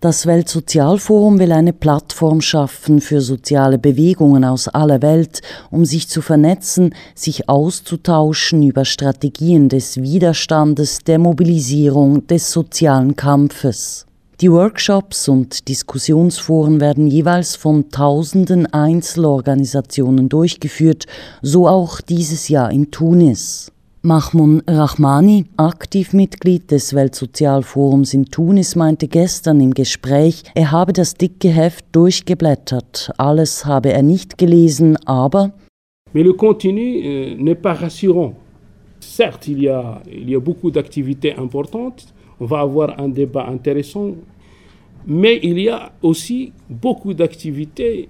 Das Weltsozialforum will eine Plattform schaffen für soziale Bewegungen aus aller Welt, um sich zu vernetzen, sich auszutauschen über Strategien des Widerstandes, der Mobilisierung, des sozialen Kampfes. Die Workshops und Diskussionsforen werden jeweils von tausenden Einzelorganisationen durchgeführt, so auch dieses Jahr in Tunis. Mahmoud Rahmani, Aktivmitglied des Weltsozialforums in Tunis, meinte gestern im Gespräch, er habe das dicke Heft durchgeblättert. Alles habe er nicht gelesen, aber Mais le contenu euh, n'est pas rassurant. Certes, il y a, il y a beaucoup d'activités importantes. On va avoir un débat intéressant. Mais il y a aussi beaucoup d'activités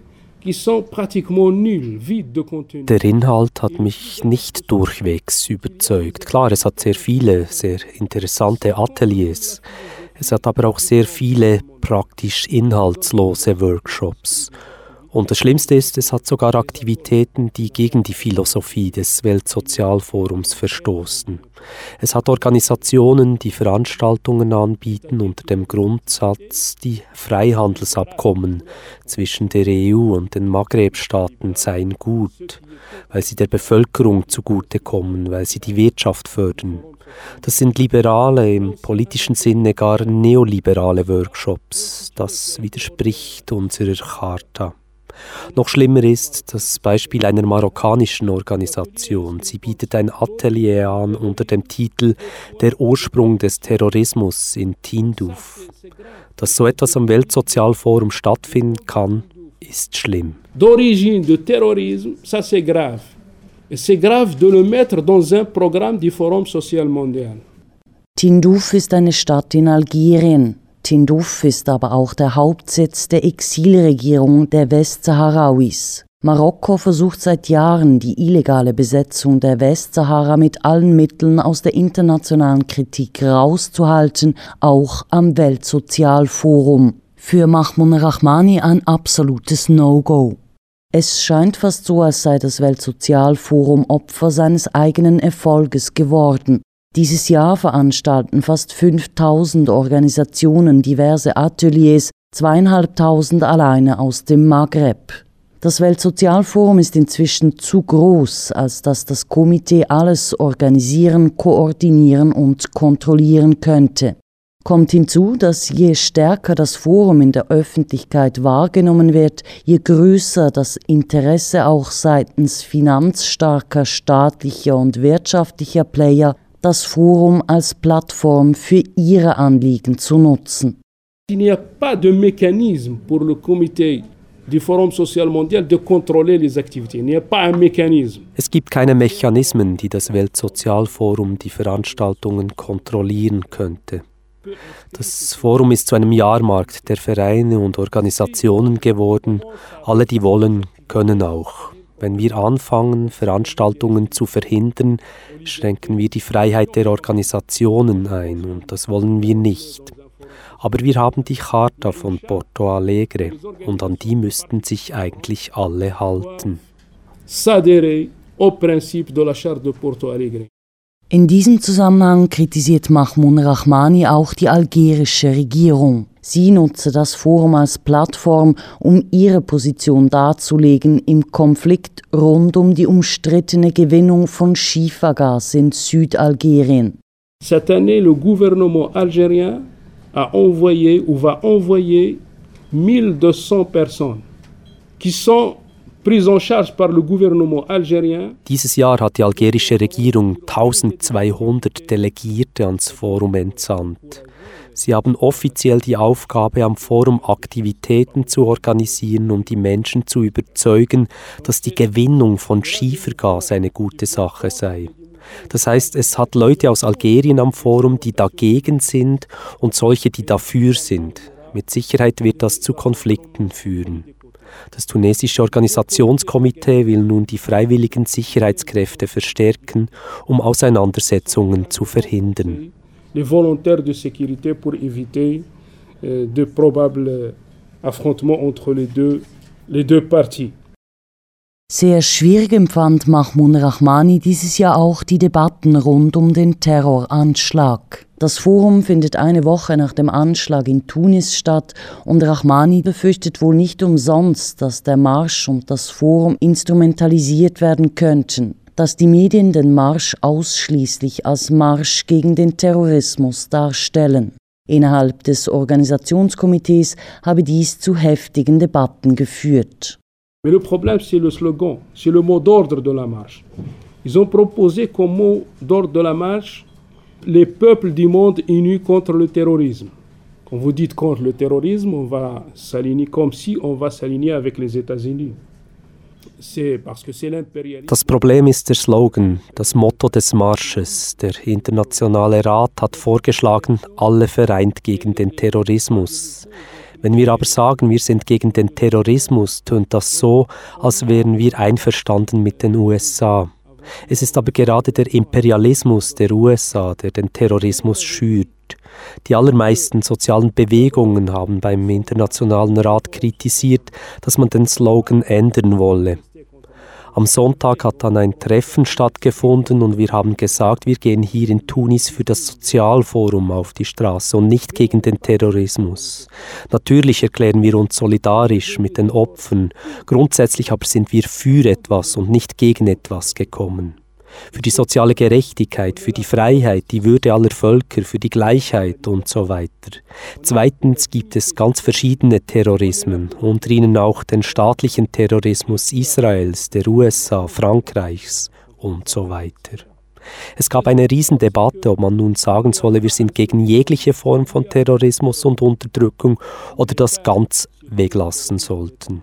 Der Inhalt hat mich nicht durchwegs überzeugt. Klar, es hat sehr viele, sehr interessante Ateliers. Es hat aber auch sehr viele praktisch inhaltslose Workshops. Und das Schlimmste ist, es hat sogar Aktivitäten, die gegen die Philosophie des Weltsozialforums verstoßen. Es hat Organisationen, die Veranstaltungen anbieten unter dem Grundsatz, die Freihandelsabkommen zwischen der EU und den Maghreb-Staaten seien gut, weil sie der Bevölkerung zugutekommen, weil sie die Wirtschaft fördern. Das sind liberale, im politischen Sinne gar neoliberale Workshops. Das widerspricht unserer Charta. Noch schlimmer ist das Beispiel einer marokkanischen Organisation. Sie bietet ein Atelier an unter dem Titel Der Ursprung des Terrorismus in Tinduf. Dass so etwas am Weltsozialforum stattfinden kann, ist schlimm. D'origine de terrorisme, ça c'est grave. Et c'est grave de le mettre dans un programme du Forum social mondial. Tinduf ist eine Stadt in Algerien. Tindouf ist aber auch der Hauptsitz der Exilregierung der Westsahrawis. Marokko versucht seit Jahren, die illegale Besetzung der Westsahara mit allen Mitteln aus der internationalen Kritik rauszuhalten, auch am Weltsozialforum. Für Mahmoud Rahmani ein absolutes No-Go. Es scheint fast so, als sei das Weltsozialforum Opfer seines eigenen Erfolges geworden. Dieses Jahr veranstalten fast 5000 Organisationen diverse Ateliers, zweieinhalbtausend alleine aus dem Maghreb. Das Weltsozialforum ist inzwischen zu groß, als dass das Komitee alles organisieren, koordinieren und kontrollieren könnte. Kommt hinzu, dass je stärker das Forum in der Öffentlichkeit wahrgenommen wird, je größer das Interesse auch seitens finanzstarker staatlicher und wirtschaftlicher Player das Forum als Plattform für ihre Anliegen zu nutzen. Il n'y a pas de mécanisme pour le comité du Forum social mondial de contrôler les activités. Il n'y a pas un mécanisme. Es gibt keine Mechanismen, die das Weltsozialforum die Veranstaltungen kontrollieren könnte. Das Forum ist zu einem Jahrmarkt der Vereine und Organisationen geworden. Alle, die wollen, können auch. Wenn wir anfangen, Veranstaltungen zu verhindern, schränken wir die Freiheit der Organisationen ein und das wollen wir nicht. Aber wir haben die Charta von Porto Alegre und an die müssten sich eigentlich alle halten. S'adhérer au principe de la Charte de Porto Alegre. In diesem Zusammenhang kritisiert Mahmoud Rahmani auch die algerische Regierung. Sie nutze das Forum als Plattform, um ihre Position darzulegen im Konflikt rund um die umstrittene Gewinnung von Schiefergas in Südalgerien. Cette année, le gouvernement algérien a envoyé ou va envoyer 1200 personnes qui sont dieses Jahr hat die algerische Regierung 1200 Delegierte ans Forum entsandt. Sie haben offiziell die Aufgabe, am Forum Aktivitäten zu organisieren, um die Menschen zu überzeugen, dass die Gewinnung von Schiefergas eine gute Sache sei. Das heißt, es hat Leute aus Algerien am Forum, die dagegen sind und solche, die dafür sind. Mit Sicherheit wird das zu Konflikten führen. Das tunesische Organisationskomitee will nun die freiwilligen Sicherheitskräfte verstärken, um Auseinandersetzungen zu verhindern. Les volontaires de sécurité pour éviter euh, de probables affrontements entre les deux, les deux parties. Sehr schwierig empfand Mahmoud Rahmani dieses Jahr auch die Debatten rund um den Terroranschlag. Das Forum findet eine Woche nach dem Anschlag in Tunis statt und Rahmani befürchtet wohl nicht umsonst, dass der Marsch und das Forum instrumentalisiert werden könnten, dass die Medien den Marsch ausschließlich als Marsch gegen den Terrorismus darstellen. Innerhalb des Organisationskomitees habe dies zu heftigen Debatten geführt. Mais le problème, c'est le slogan, c'est le mot d'ordre de la marche. Ils ont proposé comme mot d'ordre de la marche les peuples du monde unis contre le terrorisme. Quand vous dites contre le terrorisme, on va s'aligner comme si on va s'aligner avec les États-Unis. Das Problem ist der Slogan, das Motto des Marsches. Der Internationale Rat hat vorgeschlagen, alle vereint gegen den Terrorismus. Wenn wir aber sagen, wir sind gegen den Terrorismus, tönt das so, als wären wir einverstanden mit den USA. Es ist aber gerade der Imperialismus der USA, der den Terrorismus schürt. Die allermeisten sozialen Bewegungen haben beim Internationalen Rat kritisiert, dass man den Slogan ändern wolle. Am Sonntag hat dann ein Treffen stattgefunden und wir haben gesagt, wir gehen hier in Tunis für das Sozialforum auf die Straße und nicht gegen den Terrorismus. Natürlich erklären wir uns solidarisch mit den Opfern, grundsätzlich aber sind wir für etwas und nicht gegen etwas gekommen für die soziale Gerechtigkeit, für die Freiheit, die Würde aller Völker, für die Gleichheit und so weiter. Zweitens gibt es ganz verschiedene Terrorismen, unter ihnen auch den staatlichen Terrorismus Israels, der USA, Frankreichs und so weiter. Es gab eine Riesendebatte, ob man nun sagen solle, wir sind gegen jegliche Form von Terrorismus und Unterdrückung oder das ganz weglassen sollten.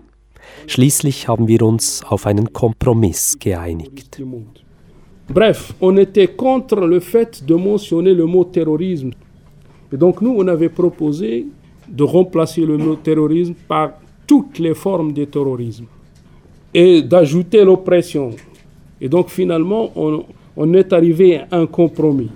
Schließlich haben wir uns auf einen Kompromiss geeinigt. Bref, on était contre le fait de mentionner le mot terrorisme. Et donc nous, on avait proposé de remplacer le mot terrorisme par toutes les formes de terrorisme et d'ajouter l'oppression. Et donc finalement, on, on est arrivé à un compromis.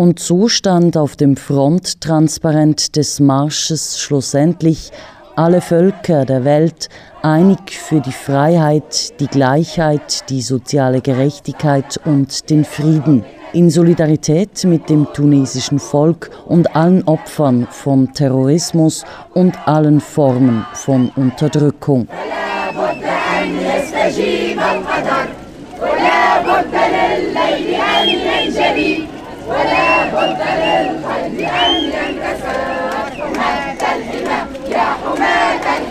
Und so auf dem Fronttransparent des Marsches schlussendlich alle Völker der Welt einig für die Freiheit, die Gleichheit, die soziale Gerechtigkeit und den Frieden. In Solidarität mit dem tunesischen Volk und allen Opfern von Terrorismus und allen Formen von Unterdrückung. ولا بد للقلب أن ينكسر حماة الحمى يا حماة